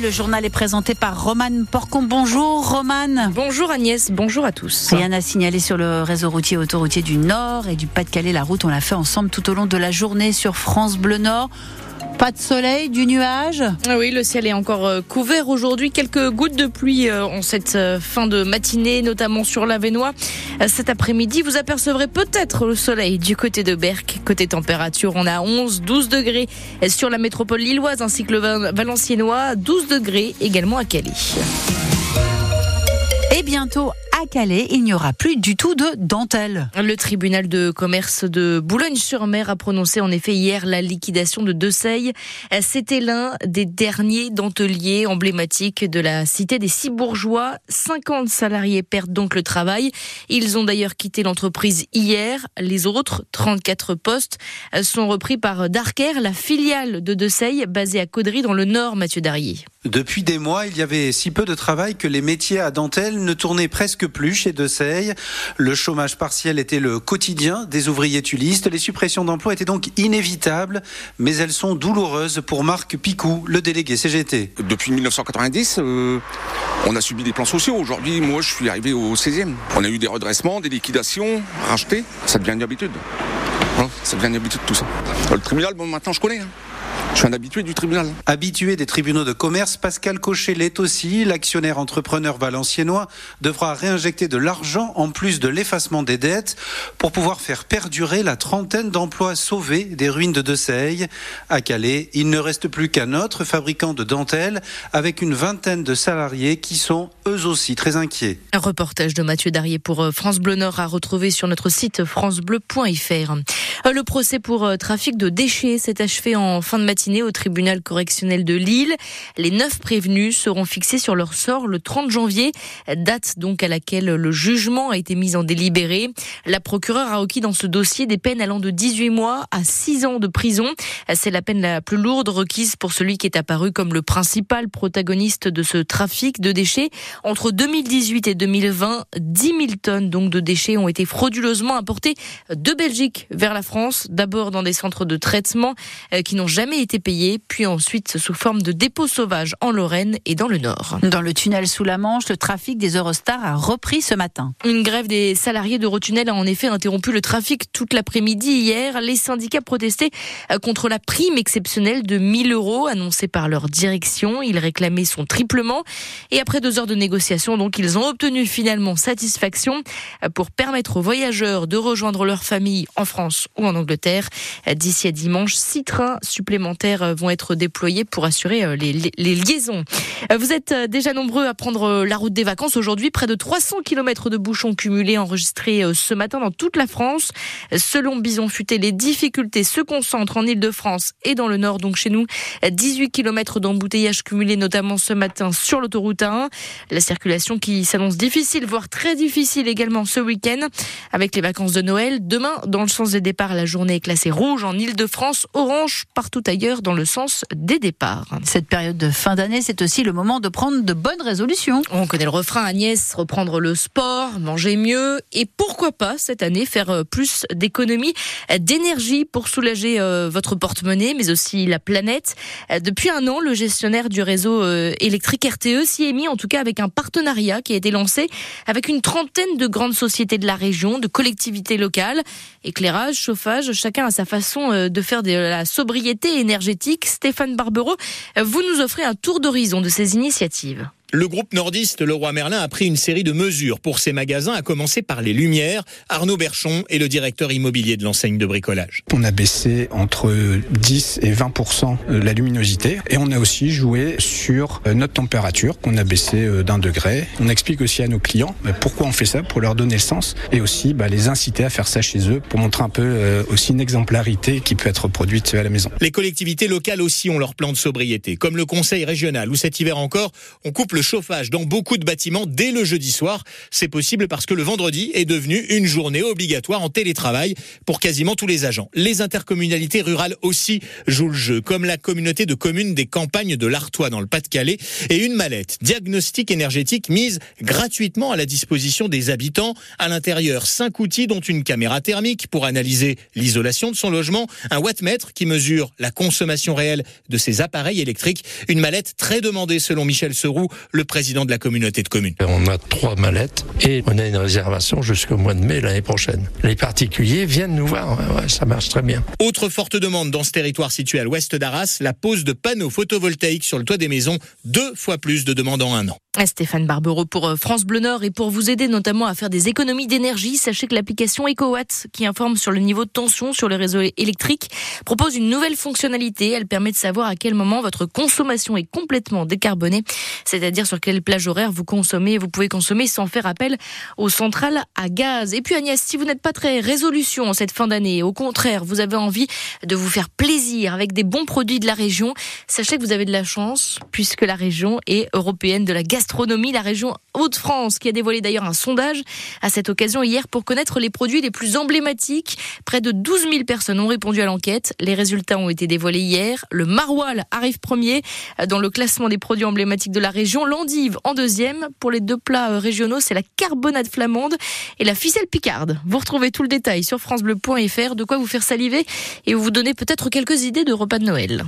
le journal est présenté par Romane Porcon. Bonjour Romane. Bonjour Agnès, bonjour à tous. Rien à signaler sur le réseau routier autoroutier du Nord et du Pas-de-Calais. La route, on l'a fait ensemble tout au long de la journée sur France Bleu Nord. Pas de soleil, du nuage ah Oui, le ciel est encore euh, couvert aujourd'hui. Quelques gouttes de pluie euh, en cette euh, fin de matinée, notamment sur l'Avenois. Cet après-midi, vous apercevrez peut-être le soleil du côté de Berck. Côté température, on a 11, 12 degrés sur la métropole lilloise ainsi que le valenciennois, 12 degrés également à Calais. Et bientôt à Calais, il n'y aura plus du tout de dentelle. Le tribunal de commerce de Boulogne-sur-Mer a prononcé en effet hier la liquidation de Deux-Seilles. C'était l'un des derniers denteliers emblématiques de la cité des six bourgeois. 50 salariés perdent donc le travail. Ils ont d'ailleurs quitté l'entreprise hier. Les autres, 34 postes, sont repris par Darker, la filiale de Deux-Seilles, basée à Caudry dans le nord, Mathieu Darrier. Depuis des mois, il y avait si peu de travail que les métiers à dentelle ne tournaient presque plus chez Deseille. Le chômage partiel était le quotidien des ouvriers tulistes. Les suppressions d'emplois étaient donc inévitables, mais elles sont douloureuses pour Marc Picou, le délégué CGT. Depuis 1990, euh, on a subi des plans sociaux. Aujourd'hui, moi, je suis arrivé au 16e. On a eu des redressements, des liquidations, rachetés. Ça devient une habitude. ça devient une habitude tout ça. Le tribunal, bon, maintenant, je connais. Hein. Je suis un habitué du tribunal. Habitué des tribunaux de commerce, Pascal Cochet l'est aussi. L'actionnaire entrepreneur valenciennois devra réinjecter de l'argent en plus de l'effacement des dettes pour pouvoir faire perdurer la trentaine d'emplois sauvés des ruines de Deseille. À Calais, il ne reste plus qu'un autre fabricant de dentelles avec une vingtaine de salariés qui sont eux aussi très inquiets. Un reportage de Mathieu Darrier pour euh, France Bleu Nord à retrouver sur notre site francebleu.fr. Euh, le procès pour euh, trafic de déchets s'est achevé en fin de matinée au tribunal correctionnel de Lille. Les neuf prévenus seront fixés sur leur sort le 30 janvier, date donc à laquelle le jugement a été mis en délibéré. La procureure a requis dans ce dossier des peines allant de 18 mois à 6 ans de prison. C'est la peine la plus lourde requise pour celui qui est apparu comme le principal protagoniste de ce trafic de déchets. Entre 2018 et 2020, 10 000 tonnes donc de déchets ont été frauduleusement importés de Belgique vers la France France, d'abord dans des centres de traitement euh, qui n'ont jamais été payés, puis ensuite sous forme de dépôts sauvages en Lorraine et dans le Nord. Dans le tunnel sous la Manche, le trafic des Eurostars a repris ce matin. Une grève des salariés d'Eurotunnel a en effet interrompu le trafic toute l'après-midi hier. Les syndicats protestaient euh, contre la prime exceptionnelle de 1000 euros annoncée par leur direction. Ils réclamaient son triplement. Et après deux heures de négociation, donc, ils ont obtenu finalement satisfaction euh, pour permettre aux voyageurs de rejoindre leur famille en France ou en Angleterre. D'ici à dimanche, six trains supplémentaires vont être déployés pour assurer euh, les, liaisons. Euh, vous êtes euh, déjà nombreux à prendre la route des vacances aujourd'hui. Près de 300 km de bouchons cumulés enregistrés ce matin dans toute la France. Selon Bison Futé, les difficultés se concentrent en Ile-de-France et dans le Nord, donc chez nous. 18 km d'embouteillage cumulé, notamment ce matin sur l'autoroute 1. La circulation qui s'annonce difficile, voire très difficile également ce week-end avec les vacances de Noël. Demain, dans le sens des départs, la journée est classée rouge en Ile-de-France, orange partout ailleurs dans le sens des départs. Cette période de fin d'année, c'est aussi le moment de prendre de bonnes résolutions. On connaît le refrain Agnès, reprendre le sport, manger mieux et pourquoi pas cette année faire euh, plus d'économies d'énergie pour soulager euh, votre porte-monnaie mais aussi la planète. Euh, depuis un an, le gestionnaire du réseau électrique RTE s'y est mis en tout cas avec un partenariat qui a été lancé avec une trentaine de grandes sociétés de la région, de collectivités locales, éclairage, chauffage chacun a sa façon euh, de faire de la sobriété énergétique. Stéphane Barbero, vous nous offrez un tour d'horizon de ces initiatives. Le groupe nordiste Leroy Merlin a pris une série de mesures pour ses magasins, à commencer par les lumières. Arnaud Berchon est le directeur immobilier de l'enseigne de bricolage. On a baissé entre 10 et 20% la luminosité et on a aussi joué sur euh, notre température qu'on a baissé euh, d'un degré. On explique aussi à nos clients bah, pourquoi on fait ça pour leur donner le sens et aussi bah, les inciter à faire ça chez eux pour montrer un peu euh, aussi une exemplarité qui peut être produite à la maison. Les collectivités locales aussi ont leur plan de sobriété, comme le conseil régional où cet hiver encore on coupe le le chauffage dans beaucoup de bâtiments dès le jeudi soir. C'est possible parce que le vendredi est devenu une journée obligatoire en télétravail pour quasiment tous les agents. Les intercommunalités rurales aussi jouent le jeu, comme la communauté de communes des campagnes de l'Artois dans le Pas-de-Calais et une mallette diagnostic énergétique mise gratuitement à la disposition des habitants. À l'intérieur, cinq outils dont une caméra thermique pour analyser l'isolation de son logement, un wattmètre qui mesure la consommation réelle de ses appareils électriques, une mallette très demandée selon Michel Seroux, le président de la communauté de communes. On a trois mallettes et on a une réservation jusqu'au mois de mai l'année prochaine. Les particuliers viennent nous voir, ça marche très bien. Autre forte demande dans ce territoire situé à l'ouest d'Arras, la pose de panneaux photovoltaïques sur le toit des maisons, deux fois plus de demandes en un an. Stéphane Barbero pour euh, France Bleu Nord et pour vous aider notamment à faire des économies d'énergie, sachez que l'application EcoWatt qui informe sur le niveau de tension sur le réseau électrique propose une nouvelle fonctionnalité. Elle permet de savoir à quel moment votre consommation est complètement décarbonée, c'est-à-dire sur quelle plage horaire vous consommez. Vous pouvez consommer sans faire appel aux centrales à gaz. Et puis Agnès, si vous n'êtes pas très résolution en cette fin d'année, au contraire, vous avez envie de vous faire plaisir avec des bons produits de la région, sachez que vous avez de la chance puisque la région est européenne de la gastronomie la région Hauts-de-France, qui a dévoilé d'ailleurs un sondage à cette occasion hier pour connaître les produits les plus emblématiques. Près de 12 000 personnes ont répondu à l'enquête. Les résultats ont été dévoilés hier. Le maroilles arrive premier dans le classement des produits emblématiques de la région. L'endive en deuxième. Pour les deux plats régionaux, c'est la carbonade flamande et la ficelle picarde. Vous retrouvez tout le détail sur francebleu.fr, de quoi vous faire saliver et vous donner peut-être quelques idées de repas de Noël.